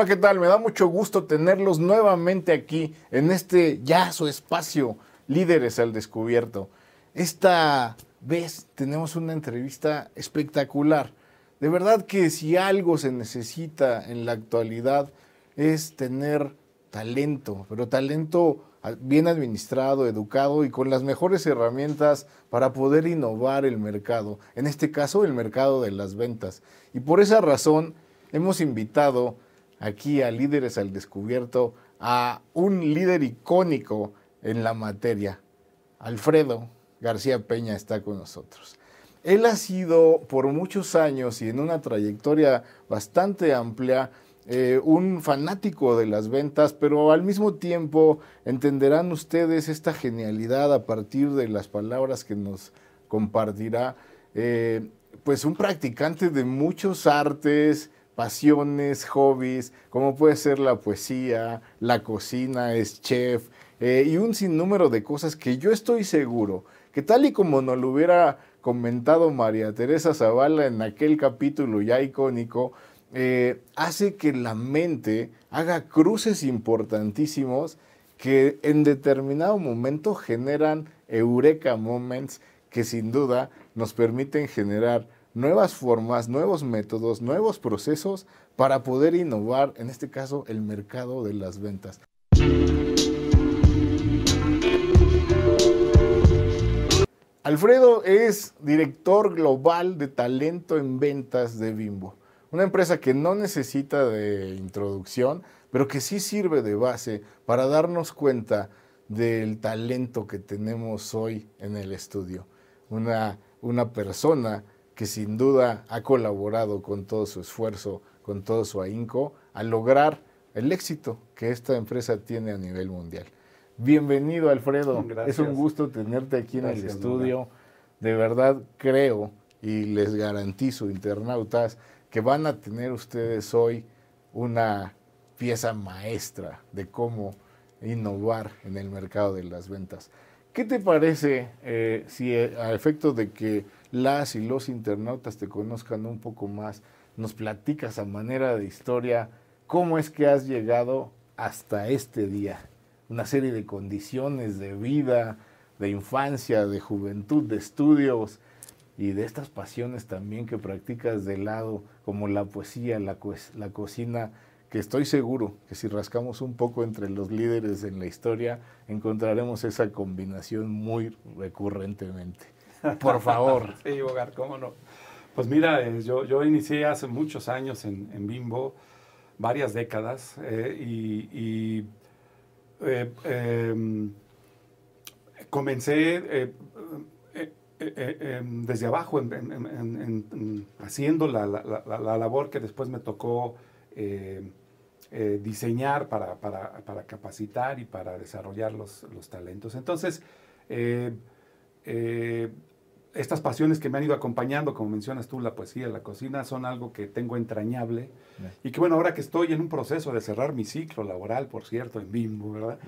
Hola, ¿qué tal? Me da mucho gusto tenerlos nuevamente aquí en este ya su espacio, Líderes al Descubierto. Esta vez tenemos una entrevista espectacular. De verdad que si algo se necesita en la actualidad es tener talento, pero talento bien administrado, educado y con las mejores herramientas para poder innovar el mercado, en este caso el mercado de las ventas. Y por esa razón hemos invitado aquí a Líderes al Descubierto a un líder icónico en la materia. Alfredo García Peña está con nosotros. Él ha sido por muchos años y en una trayectoria bastante amplia eh, un fanático de las ventas, pero al mismo tiempo entenderán ustedes esta genialidad a partir de las palabras que nos compartirá, eh, pues un practicante de muchos artes, pasiones, hobbies, como puede ser la poesía, la cocina, es chef, eh, y un sinnúmero de cosas que yo estoy seguro que tal y como nos lo hubiera comentado María Teresa Zavala en aquel capítulo ya icónico, eh, hace que la mente haga cruces importantísimos que en determinado momento generan eureka moments que sin duda nos permiten generar nuevas formas, nuevos métodos, nuevos procesos para poder innovar, en este caso, el mercado de las ventas. Alfredo es director global de talento en ventas de Bimbo. Una empresa que no necesita de introducción, pero que sí sirve de base para darnos cuenta del talento que tenemos hoy en el estudio. Una, una persona que sin duda ha colaborado con todo su esfuerzo, con todo su ahínco, a lograr el éxito que esta empresa tiene a nivel mundial. Bienvenido, Alfredo. Es un gusto tenerte aquí en el estudio. De verdad creo y les garantizo, internautas, que van a tener ustedes hoy una pieza maestra de cómo innovar en el mercado de las ventas. ¿Qué te parece eh, si eh, a efecto de que las y los internautas te conozcan un poco más, nos platicas a manera de historia cómo es que has llegado hasta este día? Una serie de condiciones de vida, de infancia, de juventud, de estudios, y de estas pasiones también que practicas de lado, como la poesía, la, la cocina, que estoy seguro que si rascamos un poco entre los líderes en la historia, encontraremos esa combinación muy recurrentemente. Por favor. sí, Hogar, cómo no. Pues mira, eh, yo, yo inicié hace muchos años en, Bimbo, varias décadas, eh, y, eh, em, comencé em, desde abajo, haciendo la, labor que después me tocó diseñar para, capacitar y para desarrollar los, talentos. Entonces, estas pasiones que me han ido acompañando, como mencionas tú, la poesía, la cocina, son algo que tengo entrañable. Y que bueno, ahora que estoy en un proceso de cerrar mi ciclo laboral, por cierto, en Bimbo, ¿verdad?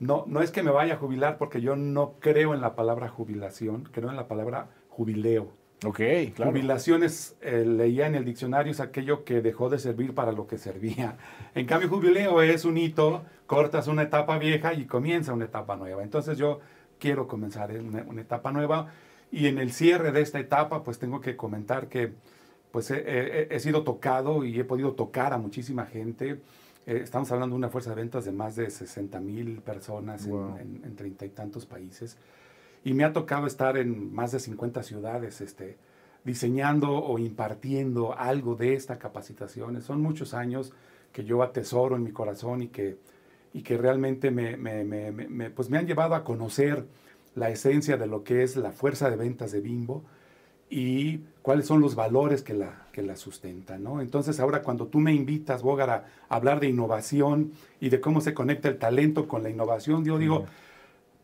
No, no es que me vaya a jubilar porque yo no creo en la palabra jubilación, creo en la palabra jubileo. Ok, claro. Jubilación es, eh, leía en el diccionario, es aquello que dejó de servir para lo que servía. En cambio, jubileo es un hito, cortas una etapa vieja y comienza una etapa nueva. Entonces yo quiero comenzar una, etapa nueva y en el cierre de esta etapa, pues tengo que comentar que pues he sido tocado y he podido tocar a muchísima gente eh, estamos hablando de una fuerza de ventas de más de 60 mil personas en treinta y tantos países. Y me ha tocado estar en más de 50 ciudades este, diseñando o impartiendo algo de esta capacitación. Son muchos años que yo atesoro en mi corazón y que, y que realmente me, me, me, pues me han llevado a conocer la esencia de lo que es la fuerza de ventas de Bimbo y cuáles son los valores que la, que la sustentan. ¿no? Entonces ahora cuando tú me invitas, Bogar, a hablar de innovación y de cómo se conecta el talento con la innovación, yo digo,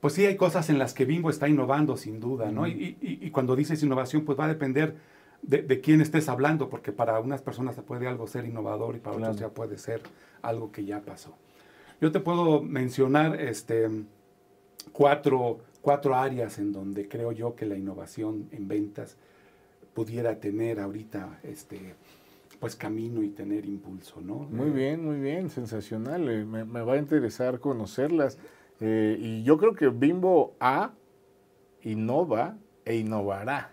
pues sí hay cosas en las que Bimbo está innovando sin duda, ¿no? y, cuando dices innovación, pues va a depender de, quién estés hablando, porque para unas personas puede algo ser innovador y para otras ya puede ser algo que ya pasó. Yo te puedo mencionar este, cuatro, cuatro áreas en donde creo yo que la innovación en ventas pudiera tener ahorita este, pues camino y tener impulso, ¿no? Muy Eh, bien, muy bien, sensacional. eh, Me, me va a interesar conocerlas. Eh, y yo creo que Bimbo A innova e innovará.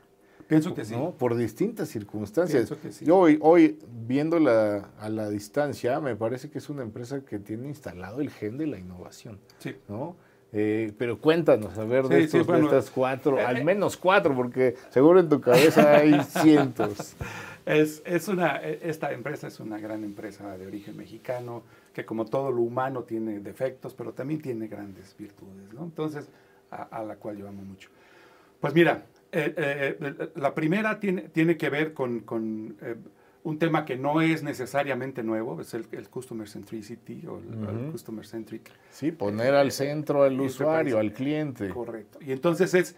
Pienso que sí. ¿no? Por distintas circunstancias. Pienso que sí. Yo hoy, hoy, viéndola a la distancia, me parece que es una empresa que tiene instalado el gen de la innovación, Sí. ¿no? Eh, pero cuéntanos, a ver, de, Sí, sí, estos, de bueno, estas cuatro, eh, al eh. menos cuatro, porque seguro en tu cabeza hay cientos. Es, es una, esta empresa es una gran empresa de origen mexicano, que como todo lo humano tiene defectos, pero también tiene grandes virtudes, ¿no? Entonces, a, a la cual yo amo mucho. Pues mira, eh, la primera tiene, tiene que ver con, con, un tema que no es necesariamente nuevo, es el, el Customer Centricity o el. Customer Centric. Sí, poner al centro al Enterprise. usuario, al cliente. Correcto. Y entonces es,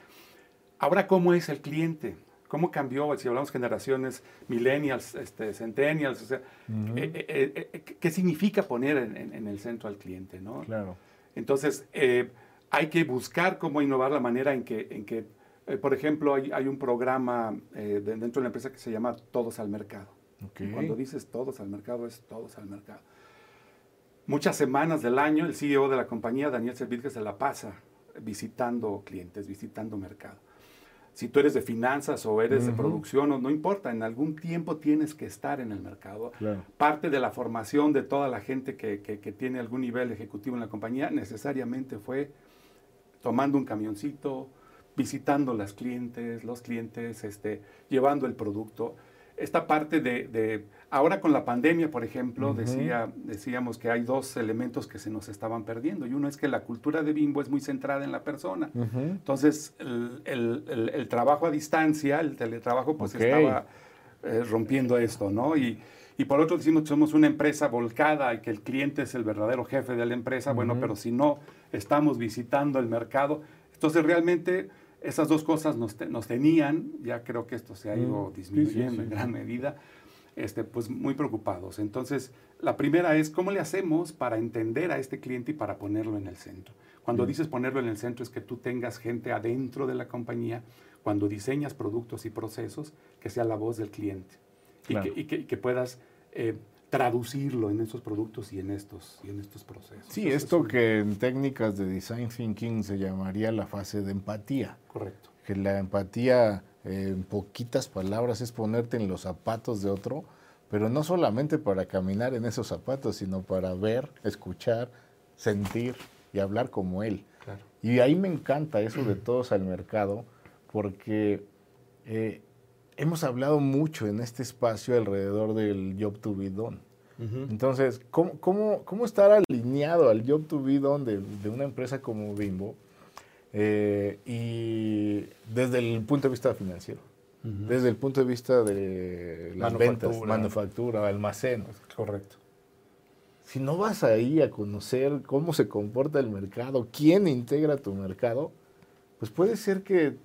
ahora, ¿cómo es el cliente? ¿Cómo cambió? Si hablamos generaciones millennials, este, centennials, o sea, eh, eh, eh, ¿qué significa poner en, en- en el centro al cliente? ¿no? Claro. Entonces, eh, hay que buscar cómo innovar la manera en que, en que eh, por ejemplo, hay, hay un programa eh, de- dentro de la empresa que se llama Todos al Mercado. Cuando dices todos al mercado, es todos al mercado. Muchas semanas del año, el CEO de la compañía, Daniel Servidge, se la pasa visitando clientes, visitando mercado. Si tú eres de finanzas o eres de producción, o no importa, en algún tiempo tienes que estar en el mercado. Claro. Parte de la formación de toda la gente que, que- que tiene algún nivel ejecutivo en la compañía necesariamente fue tomando un camioncito, visitando las clientes, los clientes, este, llevando el producto. Esta parte de, de- ahora con la pandemia, por ejemplo, decía, decíamos que hay dos elementos que se nos estaban perdiendo. Y uno es que la cultura de Bimbo es muy centrada en la persona. Entonces, el, el- el- el trabajo a distancia, el teletrabajo, pues estaba eh, rompiendo esto, ¿no? Y, y por otro decimos que somos una empresa volcada y que el cliente es el verdadero jefe de la empresa, bueno, pero si no estamos visitando el mercado, entonces realmente esas dos cosas nos, te- nos tenían, ya creo que esto se ha ido Mm, sí, sí, disminuyendo en gran medida, este, pues muy preocupados. Entonces, la primera es, ¿cómo le hacemos para entender a este cliente y para ponerlo en el centro? Cuando Mm. dices ponerlo en el centro es que tú tengas gente adentro de la compañía, cuando diseñas productos y procesos, que sea la voz del cliente y, Claro. que, y que- y que puedas eh, traducirlo en estos productos y en estos, y en estos procesos. Sí, es esto un- que en técnicas de design thinking se llamaría la fase de empatía. Correcto. Que la empatía, eh, en poquitas palabras, es ponerte en los zapatos de otro, pero no solamente para caminar en esos zapatos, sino para ver, escuchar, sentir y hablar como él. Claro. Y ahí me encanta eso de todos al mercado, porque eh, hemos hablado mucho en este espacio alrededor del job to be done. Entonces, ¿cómo, cómo, cómo estar alineado al job to be done de, de una empresa como Bimbo? Eh, y desde el punto de vista financiero, desde el punto de vista de las ventas, Manufactura. manufactura, almacén. Correcto. Si no vas ahí a conocer cómo se comporta el mercado, quién integra tu mercado, pues puede ser que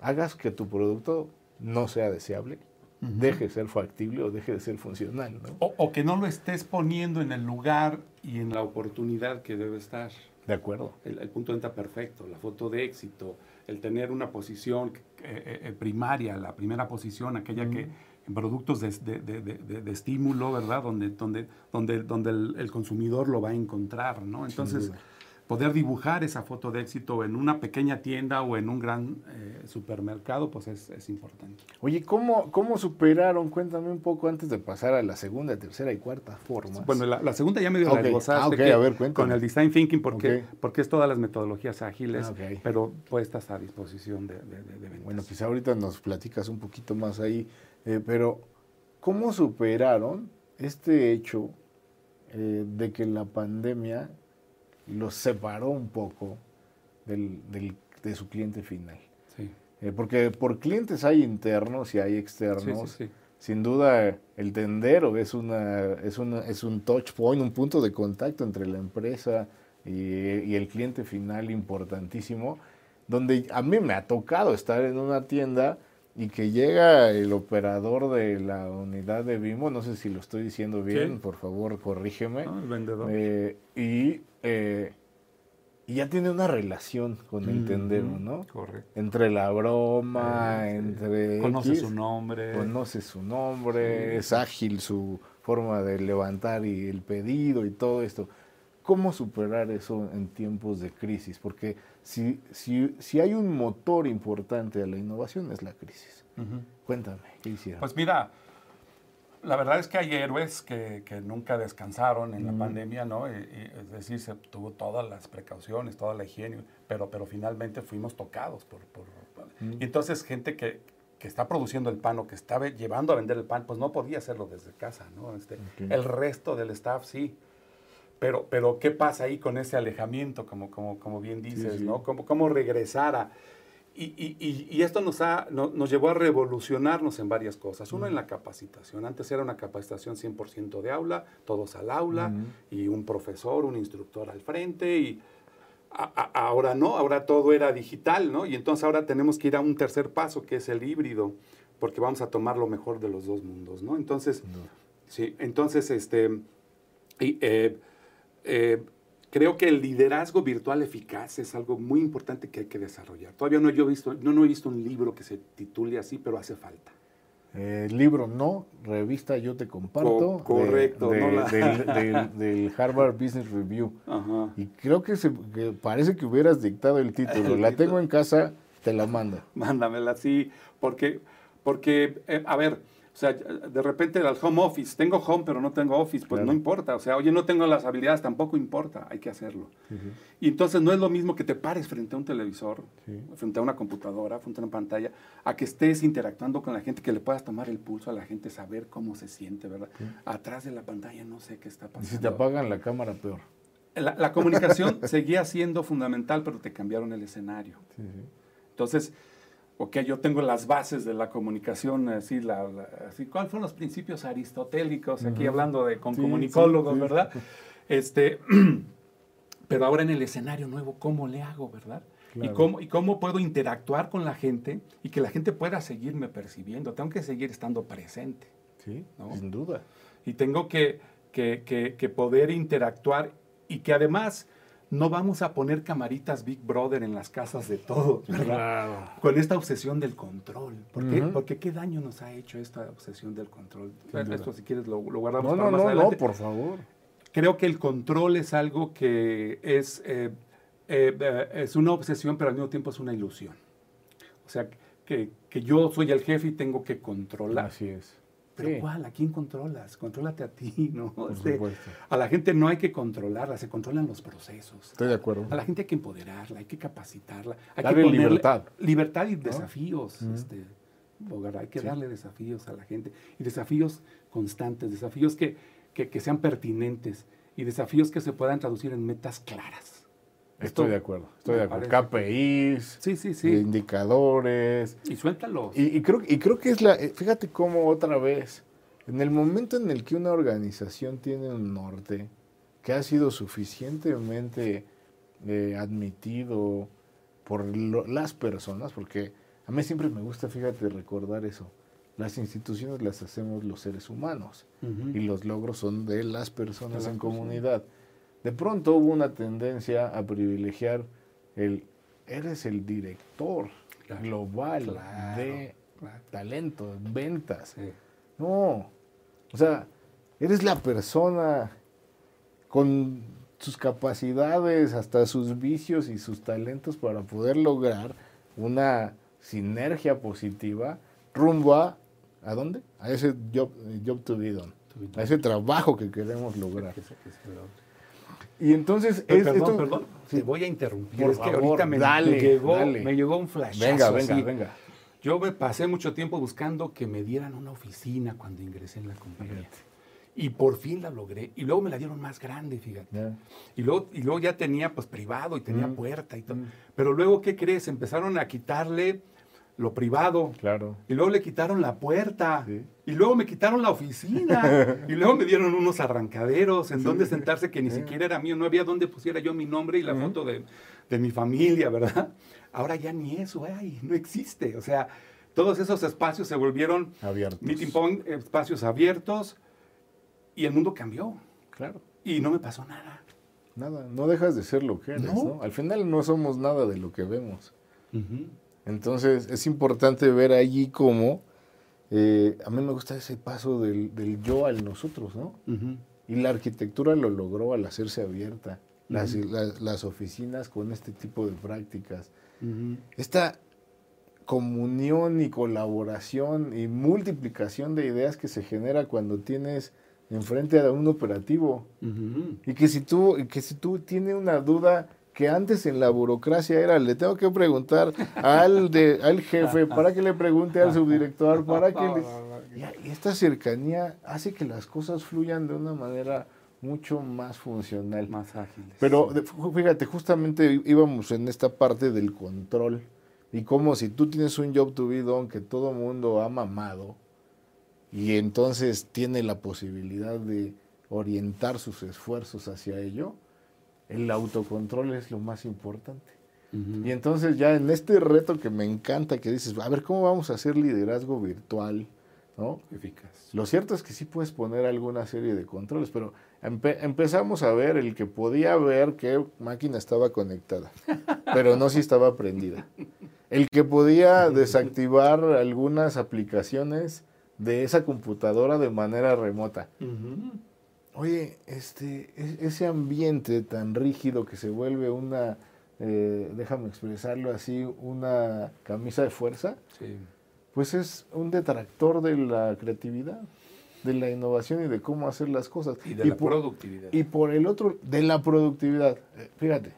hagas que tu producto no sea deseable, deje de ser factible o deje de ser funcional. ¿no? O, o que no lo estés poniendo en el lugar y en la oportunidad que debe estar. De acuerdo. El, el punto de venta perfecto, la foto de éxito, el tener una posición eh, eh, primaria, la primera posición, aquella que en productos de, de- de- de- de- de estímulo, ¿verdad? Donde, donde, donde, donde el, el consumidor lo va a encontrar, ¿no? Entonces. Poder dibujar esa foto de éxito en una pequeña tienda o en un gran eh, supermercado, pues es, es importante. Oye, ¿cómo, ¿cómo superaron? Cuéntame un poco antes de pasar a la segunda, tercera y cuarta forma. Bueno, la, la segunda ya medio Ok. la esbozaste, Ah, ok, que a ver, cuéntame. con el design thinking, porque, porque es todas las metodologías ágiles, Ah, pero puestas a disposición de, de, de- de ventas. Bueno, quizá ahorita nos platicas un poquito más ahí, eh, pero ¿cómo superaron este hecho eh, de que la pandemia los separó un poco del, del- de su cliente final? Sí. Eh, porque por clientes hay internos y hay externos. Sí, sí, sí. Sin duda, el tendero es, una, es, una, es un touch point, un punto de contacto entre la empresa y, y el cliente final importantísimo, donde a mí me ha tocado estar en una tienda y que llega el operador de la unidad de Bimbo, no sé si lo estoy diciendo bien, Sí. por favor corrígeme, ¿no? El vendedor. eh, y, eh, y ya tiene una relación con el tendero, ¿no? Correcto. Entre la broma, sí. entre... Conoce X, su nombre. Conoce su nombre, es ágil su forma de levantar y el pedido y todo esto. ¿Cómo superar eso en tiempos de crisis? Porque si, si, si hay un motor importante a la innovación es la crisis. Cuéntame, ¿qué hicieron? Pues mira, la verdad es que hay héroes que, que nunca descansaron en la pandemia, ¿no? Y- y, es decir, se tuvo todas las precauciones, toda la higiene, pero, pero finalmente fuimos tocados por... por- Mm. Y entonces gente que, que está produciendo el pan o que está llevando a vender el pan, pues no podía hacerlo desde casa, ¿no? Este. El resto del staff sí. Pero, pero ¿qué pasa ahí con ese alejamiento, como, como, como bien dices, sí. ¿no? ¿Cómo, cómo regresar a... Y, y- y- esto nos, ha, no- nos llevó a revolucionarnos en varias cosas. Uno en la capacitación. Antes era una capacitación 100% de aula, todos al aula, y un profesor, un instructor al frente, y a- a- ahora no, ahora todo era digital, ¿no? Y entonces ahora tenemos que ir a un tercer paso, que es el híbrido, porque vamos a tomar lo mejor de los dos mundos, ¿no? Entonces, Sí, entonces, este, y, eh, eh, creo que el liderazgo virtual eficaz es algo muy importante que hay que desarrollar. Todavía no, yo he visto, no, no he visto un libro que se titule así, pero hace falta. Eh, libro no, revista yo te comparto. Co- correcto, de- no la- del, del- del Harvard Business Review. Ajá. Y creo que, se, que parece que hubieras dictado el título. La tengo en casa, te la mando. Mándamela así, porque, porque eh, a ver, o sea, de repente al home office, tengo home pero no tengo office, pues Claro. no importa, o sea, oye, no tengo las habilidades, tampoco importa, hay que hacerlo. Y entonces no es lo mismo que te pares frente a un televisor, Sí. frente a una computadora, frente a una pantalla, a que estés interactuando con la gente, que le puedas tomar el pulso a la gente, saber cómo se siente, ¿verdad? Atrás de la pantalla no sé qué está Y pasando. si te apagan la cámara, peor. La, la comunicación seguía siendo fundamental, pero te cambiaron el escenario. Entonces, ok, yo tengo las bases de la comunicación, así, la, la- así ¿cuáles fueron los principios aristotélicos? Aquí hablando de con Sí, comunicólogos, sí, sí. ¿verdad? Este, pero ahora en el escenario nuevo, ¿cómo le hago, verdad? Claro. ¿Y, cómo, ¿Y cómo puedo interactuar con la gente y que la gente pueda seguirme percibiendo? Tengo que seguir estando presente. Sí, ¿No? sin duda. Y tengo que, que- que- que poder interactuar y que además no vamos a poner camaritas Big Brother en las casas de todos, ¿verdad? Claro. Con esta obsesión del control. ¿Por qué? Ujú. Porque qué daño nos ha hecho esta obsesión del control. Esto si quieres lo, lo guardamos No, para no, más no, no, adelante. por favor. Creo que el control es algo que es, eh, eh, eh, es una obsesión, pero al mismo tiempo es una ilusión. O sea, que, que yo soy el jefe y tengo que controlar. Así es. ¿Pero Sí, cuál? ¿A quién controlas? Contrólate a ti, ¿no? por Este, supuesto. a la gente no hay que controlarla, se controlan los procesos. Estoy de acuerdo. A la gente hay que empoderarla, hay que capacitarla. Hay Darle que ponerle- libertad. Libertad y desafíos. Este, Bogar, hay que Sí. darle desafíos a la gente. Y desafíos constantes, desafíos que, que- que sean pertinentes y desafíos que se puedan traducir en metas claras. Esto- Estoy de acuerdo. Estoy de acuerdo. KPIs, Sí, sí, sí. indicadores. Y suéltalos. Y, y creo, y creo que es la. eh, Fíjate cómo otra vez, en el momento en el que una organización tiene un norte que ha sido suficientemente eh, admitido por lo- las personas, porque a mí siempre me gusta, fíjate, recordar eso. Las instituciones las hacemos los seres humanos y los logros son de las personas en comunidad. De pronto hubo una tendencia a privilegiar el, eres el director Claro, global claro, de claro. talento, ventas. Sí. No, o sea, eres la persona con sus capacidades, hasta sus vicios y sus talentos para poder lograr una sinergia positiva rumbo a, ¿a dónde? A ese job, job to be done, To be done. a ese trabajo que queremos lograr. Que se- que se lo- Y entonces, Pero es- perdón, esto- perdón, te voy a interrumpir. Por es que ahorita me, dale, me llegó, dale. me llegó un flash. venga, venga, venga. Yo me pasé mucho tiempo buscando que me dieran una oficina cuando ingresé en la compañía. Fíjate. Y por fin la logré. Y luego me la dieron más grande, fíjate. Y luego, y luego ya tenía pues privado y tenía Mm. puerta y todo. Mm. Pero luego, ¿qué crees? Empezaron a quitarle lo privado. Claro. Y luego le quitaron la puerta. Sí. Y luego me quitaron la oficina. y luego me dieron unos arrancaderos en donde sentarse que ni Sí. siquiera era mío. No había donde pusiera yo mi nombre y la foto de, de mi familia, ¿verdad? Ahora ya ni eso hay, no existe. O sea, todos esos espacios se volvieron Abiertos. meeting point, espacios abiertos y el mundo cambió. Claro. Y no me pasó nada. nada, no dejas de ser lo que eres, ¿no? Al final no somos nada de lo que vemos. Entonces es importante ver allí cómo, eh, a mí me gusta ese paso del, yo al nosotros, ¿no? Y la arquitectura lo logró al hacerse abierta, las, las, oficinas con este tipo de prácticas. Esta comunión y colaboración y multiplicación de ideas que se genera cuando tienes enfrente a un operativo. Y que si tú, que si tú tienes una duda que antes en la burocracia era, le tengo que preguntar al, de, al jefe, para que le pregunte al subdirector, para que Y esta cercanía hace que las cosas fluyan de una manera mucho más funcional. Más ágil. Pero fíjate, justamente íbamos en esta parte del control. Y como si tú tienes un job to be done que todo mundo ha mamado, y entonces tiene la posibilidad de orientar sus esfuerzos hacia ello, el autocontrol es lo más importante. Y entonces ya en este reto que me encanta, que dices, a ver, ¿cómo vamos a hacer liderazgo virtual? ¿no? Eficaz. Lo cierto es que sí puedes poner alguna serie de controles, pero empezamos a ver el que podía ver qué máquina estaba conectada, pero no si estaba prendida. El que podía desactivar algunas aplicaciones de esa computadora de manera remota. Oye, este, e, ese ambiente tan rígido que se vuelve una, eh, déjame expresarlo así, una camisa de fuerza, pues es un detractor de la creatividad, de la innovación y de cómo hacer las cosas. Y de la productividad. Y por el otro, de la productividad. Eh, fíjate,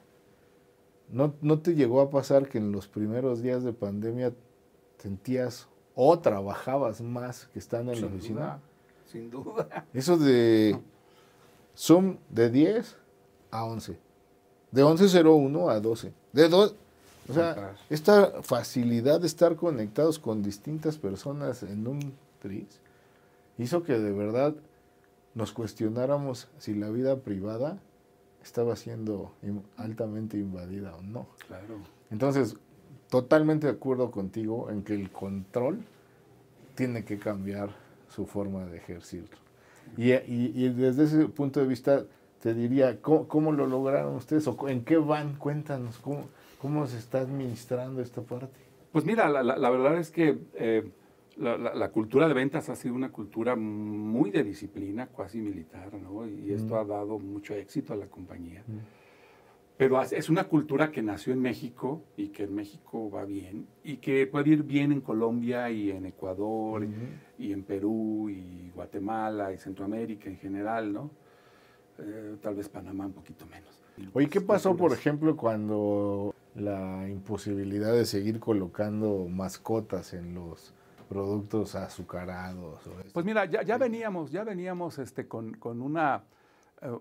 ¿no, ¿no te llegó a pasar que en los primeros días de pandemia sentías o trabajabas más que estando en la oficina. sin duda. Eso de Zoom de 10 a 11. De 11.01 a 12. De dos, o sea, esta facilidad de estar conectados con distintas personas en un tris hizo que de verdad nos cuestionáramos si la vida privada estaba siendo altamente invadida o no. Claro. Entonces, totalmente de acuerdo contigo en que el control tiene que cambiar su forma de ejercerlo. Y, y, desde ese punto de vista, te diría, ¿cómo, lo lograron ustedes? ¿O ¿En qué van? Cuéntanos, ¿cómo, cómo se está administrando esta parte? Pues mira, la, la, verdad es que eh, la, la, cultura de ventas ha sido una cultura muy de disciplina, casi militar, ¿no? Y esto ha dado mucho éxito a la compañía. Pero es una cultura que nació en México y que en México va bien y que puede ir bien en Colombia y en Ecuador y en Perú y Guatemala y Centroamérica en general, ¿no? Eh, tal vez Panamá un poquito menos. Oye, ¿qué pasó, por ejemplo, cuando la imposibilidad de seguir colocando mascotas en los productos azucarados? pues mira, ya, ya, veníamos, ya veníamos este, con, con una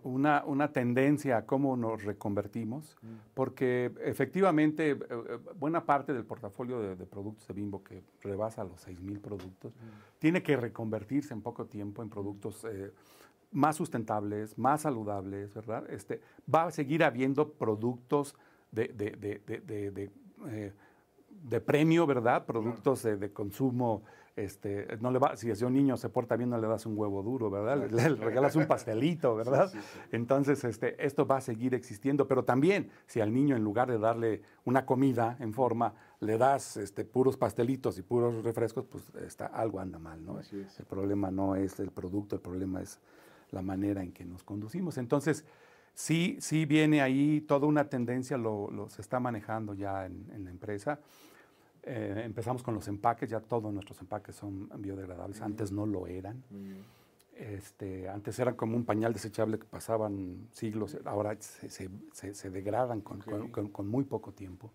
una, una, tendencia a cómo nos reconvertimos, mm. porque efectivamente eh, eh, buena parte del portafolio de, productos de Bimbo, que rebasa los 6.000 productos, mm. tiene que reconvertirse en poco tiempo en productos más sustentables, más saludables, ¿verdad? Este, va a seguir habiendo productos de, de, de premio, ¿verdad? Productos de, consumo este, no le va, si es un niño se porta bien, no le das un huevo duro, ¿verdad? Le, regalas un pastelito, ¿verdad? Entonces, este, esto va a seguir existiendo, pero también si al niño en lugar de darle una comida en forma, le das este, puros pastelitos y puros refrescos, pues está, algo anda mal, ¿no? El problema no es el producto, el problema es la manera en que nos conducimos. Entonces, sí, sí viene ahí toda una tendencia, lo, se está manejando ya en la empresa. Eh, empezamos con los empaques, ya todos nuestros empaques son biodegradables, antes no lo eran. Este, antes eran como un pañal desechable que pasaban siglos, ahora se, se, se, degradan con, con, muy poco tiempo.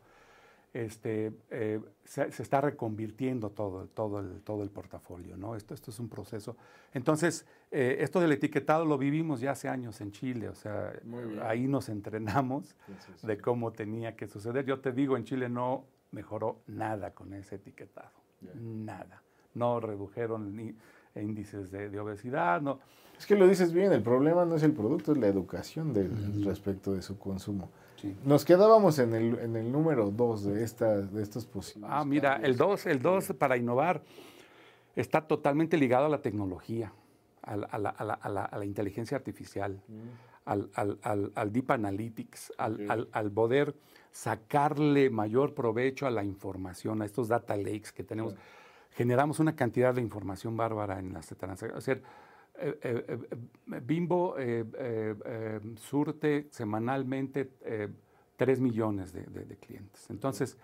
Este, eh, se, está reconvirtiendo todo, todo, el, todo el portafolio, ¿no? Esto, esto es un proceso. Entonces, eh, esto del etiquetado lo vivimos ya hace años en Chile, o sea, ahí nos entrenamos de cómo tenía que suceder. Yo te digo, en Chile no mejoró nada con ese etiquetado. Nada. No redujeron ni índices de, obesidad, no. Es que lo dices bien, el problema no es el producto, es la educación respecto de su consumo. Nos quedábamos en el, en el número dos de, esta, de estos posibles. Ah, mira, el dos, el dos para innovar está totalmente ligado a la tecnología, a la, a la, a la, inteligencia artificial, al, al, Deep Analytics, al, al, poder sacarle mayor provecho a la información, a estos data lakes que tenemos. Generamos una cantidad de información bárbara en las transacciones. O sea, eh, eh, eh, Bimbo surte semanalmente 3 millones de, de clientes. Entonces,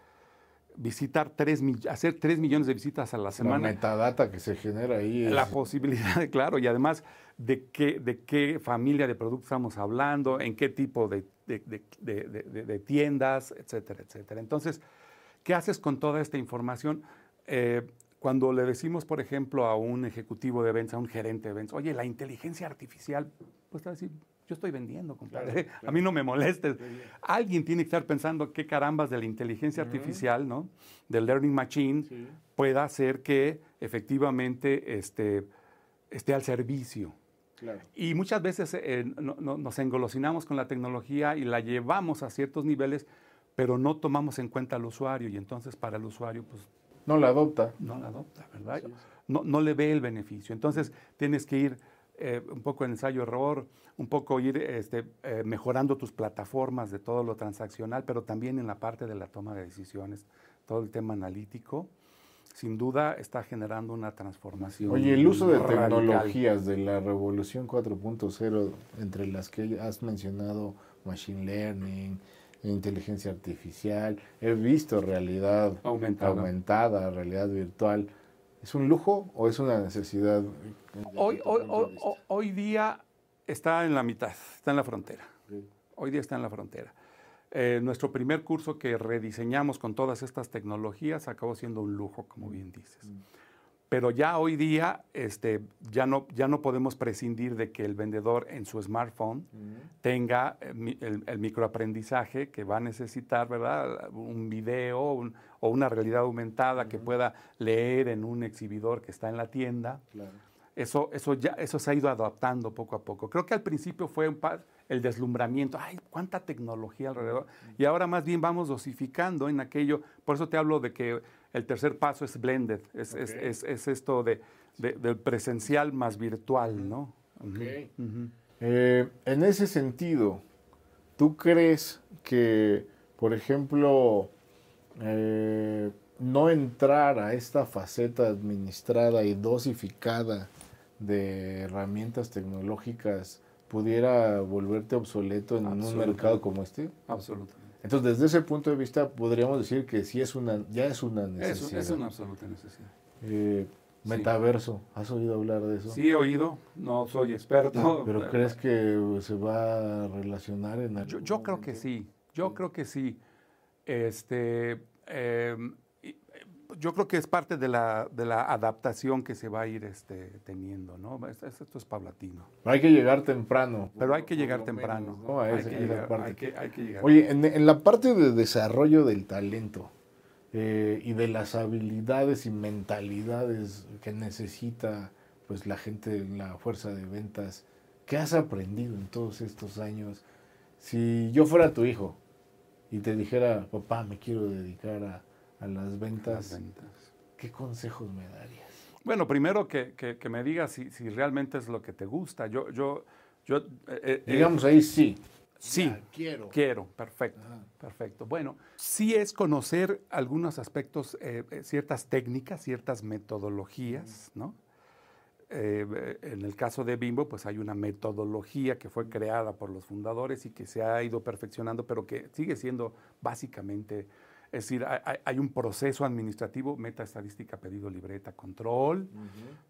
visitar tres, hacer 3 millones de visitas a la semana. La metadata que se genera ahí. La posibilidad, claro, y además de qué, de qué familia de productos estamos hablando, en qué tipo de, de, tiendas, etcétera, etcétera. Entonces, ¿qué haces con toda esta información? Eh, cuando le decimos, por ejemplo, a un ejecutivo de ventas, a un gerente de ventas, oye, la inteligencia artificial, pues te va a decir, yo estoy vendiendo, compadre. A mí no me molestes. Alguien tiene que estar pensando qué carambas de la inteligencia artificial, ¿no? Del learning machine, pueda hacer que efectivamente este, esté al servicio. Y muchas veces eh, nos engolosinamos con la tecnología y la llevamos a ciertos niveles, pero no tomamos en cuenta al usuario y entonces para el usuario, pues... No la adopta. No la adopta, ¿verdad? No, no le ve el beneficio. Entonces tienes que ir eh, un poco ensayo-error, un poco ir este, eh, mejorando tus plataformas de todo lo transaccional, pero también en la parte de la toma de decisiones, todo el tema analítico, sin duda está generando una transformación. Oye, el uso de tecnologías de la revolución 4.0, entre las que has mencionado machine learning, inteligencia artificial, he visto realidad aumentada realidad virtual. ¿Es un lujo o es una necesidad? Hoy, hoy, hoy, día está en la mitad, está en la frontera. Hoy día está en la frontera. Eh, nuestro primer curso que rediseñamos con todas estas tecnologías acabó siendo un lujo, como bien dices. Mm. Pero ya hoy día este, ya, no, ya no podemos prescindir de que el vendedor en su smartphone tenga eh, el, microaprendizaje que va a necesitar, ¿verdad? Un video o una realidad aumentada que pueda leer en un exhibidor que está en la tienda. Eso, eso, ya, eso se ha ido adaptando poco a poco. Creo que al principio fue un el deslumbramiento, ay, cuánta tecnología alrededor. Y ahora más bien vamos dosificando en aquello. Por eso te hablo de que el tercer paso es blended, es, esto de, del presencial más virtual, ¿no? Eh, en ese sentido, ¿tú crees que, por ejemplo, eh, no entrar a esta faceta administrada y dosificada de herramientas tecnológicas pudiera volverte obsoleto en un mercado como este? Absolutamente. Entonces, desde ese punto de vista, podríamos decir que sí es una, ya es una necesidad. Es, una absoluta necesidad. Eh, metaverso, ¿has oído hablar de eso? Sí, he oído, no soy experto. ¿Pero crees que se va a relacionar en algo? Yo, yo creo que sí, yo creo que sí. Este, eh, yo creo que es parte de la, de la adaptación que se va a ir este, teniendo, ¿no? Esto, es paulatino. Hay que llegar temprano. Pero hay que llegar temprano. hay, que llegar, Oye, en, la parte de desarrollo del talento eh, y de las habilidades y mentalidades que necesita pues la gente en la fuerza de ventas, ¿qué has aprendido en todos estos años? Si yo fuera tu hijo y te dijera, papá, me quiero dedicar a a las ventas, ¿qué consejos me darías? Bueno, primero que, que, me digas si, si, realmente es lo que te gusta. Yo, yo, yo eh, eh, digamos ahí sí. Sí, quiero. Quiero, perfecto, perfecto. Bueno, sí es conocer algunos aspectos, eh, ciertas técnicas, ciertas metodologías, ¿no? en el caso de Bimbo, pues hay una metodología que fue creada por los fundadores y que se ha ido perfeccionando, pero que sigue siendo básicamente es decir, hay, un proceso administrativo, meta estadística, pedido, libreta, control,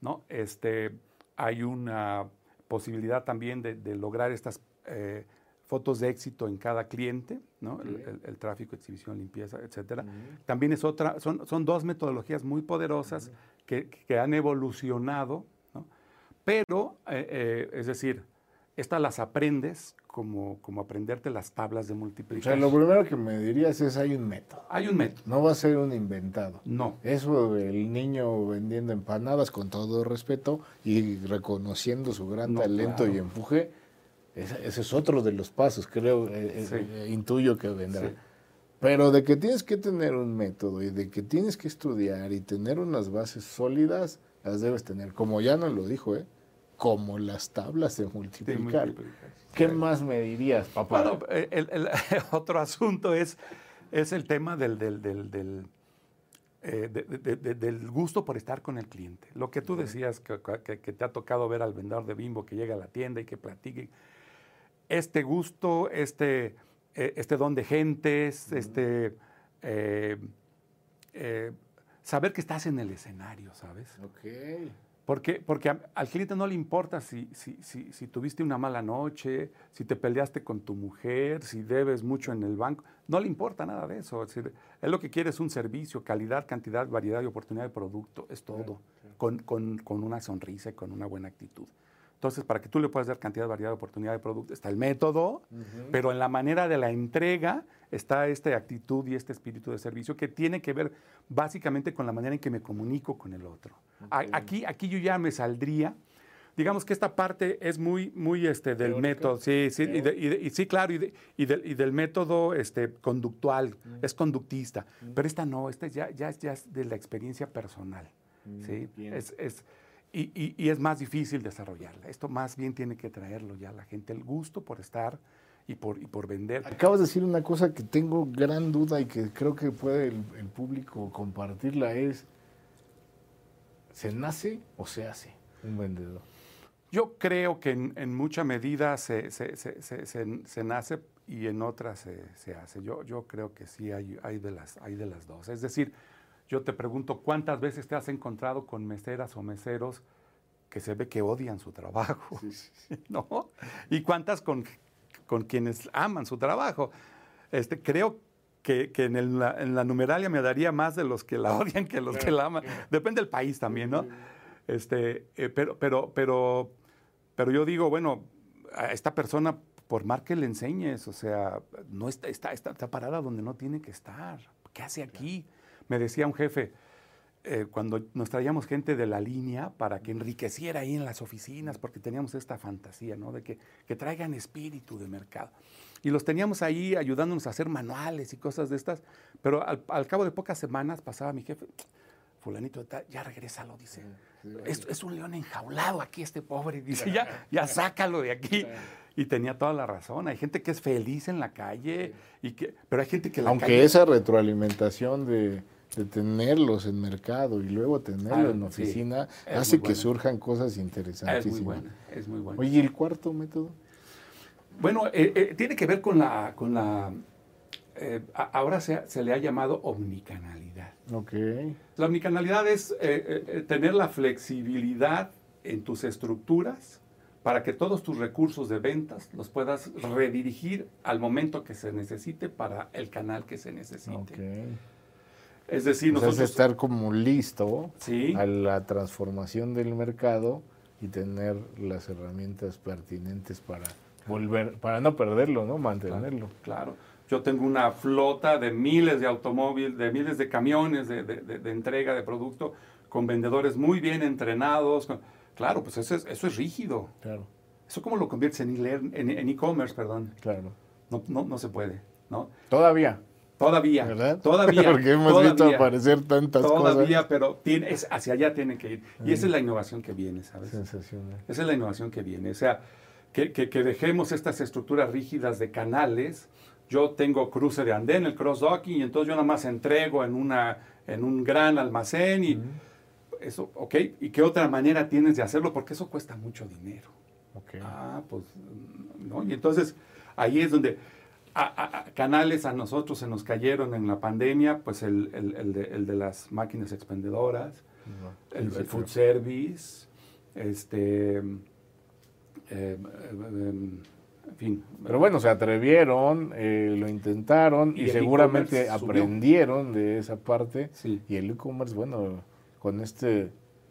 ¿no? Este, hay una posibilidad también de, lograr estas eh, fotos de éxito en cada cliente, ¿no? El, tráfico, exhibición, limpieza, etcétera. También es otra, son, son dos metodologías muy poderosas que, han evolucionado, ¿no? Pero, eh, eh, es decir, estas las aprendes como, como aprenderte las tablas de multiplicación. O sea, lo primero que me dirías es hay un método. Hay un método. No va a ser un inventado. No. Eso el niño vendiendo empanadas con todo respeto y reconociendo su gran talento y empuje, ese, es otro de los pasos, creo, eh, eh, eh, intuyo que vendrá. Pero de que tienes que tener un método y de que tienes que estudiar y tener unas bases sólidas, las debes tener. Como ya nos lo dijo, ¿eh? Como las tablas multiplicar. multiplicar. ¿Qué más me dirías, papá? Bueno, eh, el, el- otro asunto es, es el tema del, del, del, del, eh, de- de- de- del gusto por estar con el cliente. Lo que tú decías, que, que- que te ha tocado ver al vendedor de bimbo que llega a la tienda y que platique. Este gusto, este, eh, este don de gentes, este, eh, eh, saber que estás en el escenario, ¿sabes? ok. Porque, porque a- al cliente no le importa si, si, si, si tuviste una mala noche, si te peleaste con tu mujer, si debes mucho en el banco. No le importa nada de eso. Es decir, él lo que quiere es un servicio, calidad, cantidad, variedad y oportunidad de producto. Es todo. Con, con- con una sonrisa y con una buena actitud. Entonces, para que tú le puedas dar cantidad, variedad, oportunidad de producto, está el método, pero en la manera de la entrega está esta actitud y este espíritu de servicio que tiene que ver básicamente con la manera en que me comunico con el otro. Aquí, aquí yo ya me saldría. Digamos que esta parte es muy, muy este, del método, sí, sí, y, de- y de- y sí, claro, y, de- y del, método este, conductual, es conductista, pero esta no, esta ya, ya, ya es de la experiencia personal, ¿sí? bien. Es, es- y, y- y es más difícil desarrollarla. Esto más bien tiene que traerlo ya la gente, el gusto por estar y por, y por vender. Acabas de decir una cosa que tengo gran duda y que creo que puede el, el público compartirla, es, ¿se nace o se hace un vendedor? Yo creo que en, en mucha medida se, se- se- se- nace y en otras se, se hace. Yo, yo creo que sí hay, hay, de las, hay de las dos. Es decir, yo te pregunto, ¿cuántas veces te has encontrado con meseras o meseros que se ve que odian su trabajo? ¿No? ¿Y cuántas con, con quienes aman su trabajo? Este, creo que, que en, el- la, en la numeralia me daría más de los que la odian que los que la aman. Depende del país también, ¿no? Este, eh, pero, pero, pero, pero yo digo, bueno, a esta persona, por más que le enseñes, o sea, no está, está, está, está parada donde no tiene que estar. ¿Qué hace aquí? Me decía un jefe, eh, cuando nos traíamos gente de la línea para que enriqueciera ahí en las oficinas, porque teníamos esta fantasía, ¿no? De que, que traigan espíritu de mercado. Y los teníamos ahí ayudándonos a hacer manuales y cosas de estas, pero al, al cabo de pocas semanas pasaba mi jefe, fulanito, de tal, ya regrésalo, dice. Es, es un león enjaulado aquí este pobre, dice, ya, ya sácalo de aquí. Y tenía toda la razón. Hay gente que es feliz en la calle, y que, pero hay gente que la Aunque calle- esa retroalimentación de, de tenerlos en mercado y luego tenerlo Ah, en oficina Es hace que buena. surjan cosas es interesantísimas. muy buena, es muy buena. Oye, ¿y el cuarto método? Bueno, eh, eh, tiene que ver con la, con la eh, ahora se, se le ha llamado omnicanalidad. Ok. La omnicanalidad es eh, tener la flexibilidad en tus estructuras para que todos tus recursos de ventas los puedas redirigir al momento que se necesite para el canal que se necesite. Ok. Es decir, O sea, es nosotros... estar como listo Sí. a la transformación del mercado y tener las herramientas pertinentes para volver, para no perderlo, ¿no? Mantenerlo. Claro. Yo tengo una flota de miles de automóviles, de miles de camiones de, de- de- de entrega de producto con vendedores muy bien entrenados. con- Claro, pues eso es, eso es rígido. Claro, ¿Eso cómo lo conviertes en e- en en e-commerce, perdón? claro. No, no, no se puede, ¿no? Todavía, Todavía. ¿verdad? Todavía. Porque hemos visto todavía, aparecer tantas Todavía, cosas. pero tiene, es- hacia allá tiene que ir. Y esa es la innovación que viene, ¿sabes? Sensacional. Esa es la innovación que viene. O sea, que, que- que dejemos estas estructuras rígidas de canales. Yo tengo cruce de andén, el cross-docking, y entonces yo nada más entrego en, una, en un gran almacén y eso, ¿ok? ¿Y qué otra manera tienes de hacerlo? Porque eso cuesta mucho dinero. Ok. Ah, pues, ¿no? Y entonces ahí es donde a, a- a canales a nosotros se nos cayeron en la pandemia, pues el, el- el de, el de las máquinas expendedoras, No, el, sí, food service, este, eh, eh, eh, en fin. Pero bueno, se atrevieron, eh, lo intentaron Y seguramente subió. aprendieron de esa parte. Sí. Y el e-commerce, bueno, con este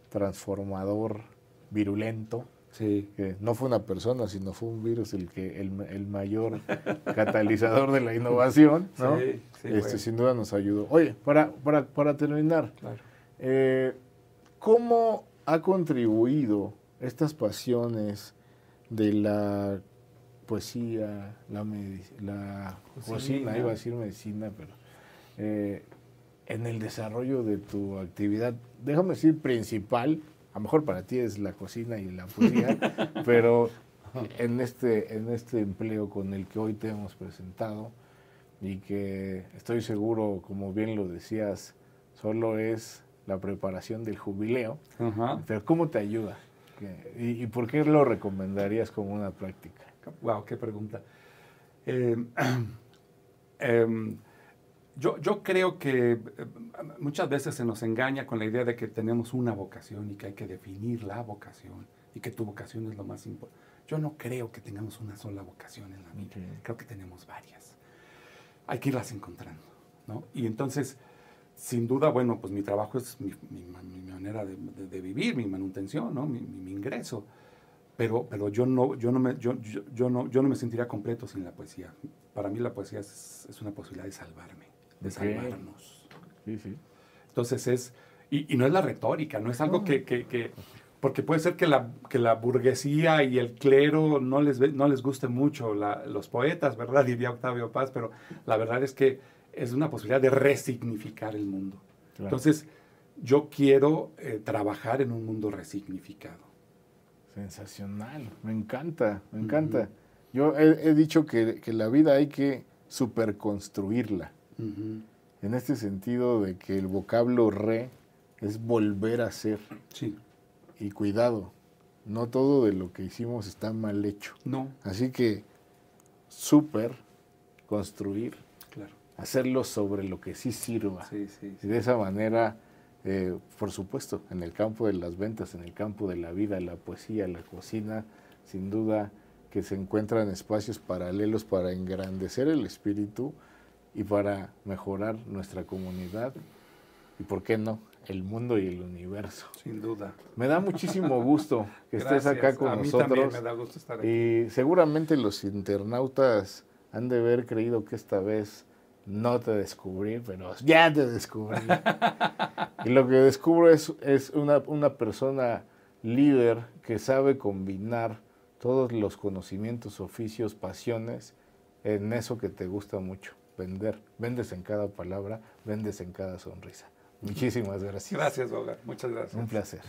transformador virulento, Sí. que no fue una persona, sino fue un virus el que el, el mayor catalizador de la innovación, ¿no? Sí, sí, este, sin duda nos ayudó. Oye, para, para, para terminar, Claro. eh, ¿cómo ha contribuido estas pasiones de la poesía, la, la Cocina. cocina, iba a decir medicina, pero eh, en el desarrollo de tu actividad, déjame decir principal, a lo mejor para ti es la cocina y la poesía, pero en este, en este empleo con el que hoy te hemos presentado y que estoy seguro, como bien lo decías, solo es la preparación del jubileo, pero ¿cómo te ayuda? ¿Y, por qué lo recomendarías como una práctica? Wow, qué pregunta. Eh, em, yo, yo, creo que eh, muchas veces se nos engaña con la idea de que tenemos una vocación y que hay que definir la vocación y que tu vocación es lo más importante. Yo no creo que tengamos una sola vocación en la vida, creo que tenemos varias. Hay que irlas encontrando, ¿no? Y entonces, sin duda, bueno, pues mi trabajo es mi, manera de, vivir, mi manutención, ¿no? mi, ingreso. Pero, pero yo, no, yo, no me, yo, yo, no, yo no me sentiría completo sin la poesía. Para mí la poesía es, es una posibilidad de salvarme, de salvarnos. Sí, sí. Entonces es, y, y, no es la retórica, no es algo que, que, que, porque puede ser que la, que la burguesía y el clero no les, no les guste mucho los poetas, ¿verdad? Diría Octavio Paz, pero la verdad es que es una posibilidad de resignificar el mundo. Entonces, yo quiero eh, trabajar en un mundo resignificado. Sensacional, me encanta, me encanta. Yo he, dicho que, la vida hay que superconstruirla. En este sentido de que el vocablo re es volver a ser. Sí. Y cuidado, no todo de lo que hicimos está mal hecho. No. Así que super construir hacerlo sobre lo que sí sirva. Y de esa manera, eh, por supuesto, en el campo de las ventas, en el campo de la vida, la poesía, la cocina, sin duda que se encuentran espacios paralelos para engrandecer el espíritu y para mejorar nuestra comunidad y, ¿por qué no?, el mundo y el universo. Sin duda. Me da muchísimo gusto que estés acá con A mí nosotros. También me da gusto estar aquí. Y seguramente los internautas han de haber creído que esta vez no te descubrí, pero ya te descubrí. y lo que descubro es, es una, una, persona líder que sabe combinar todos los conocimientos, oficios, pasiones en eso que te gusta mucho, vender. Vendes en cada palabra, vendes en cada sonrisa. Muchísimas gracias. Gracias, Boga. Muchas gracias. Un placer.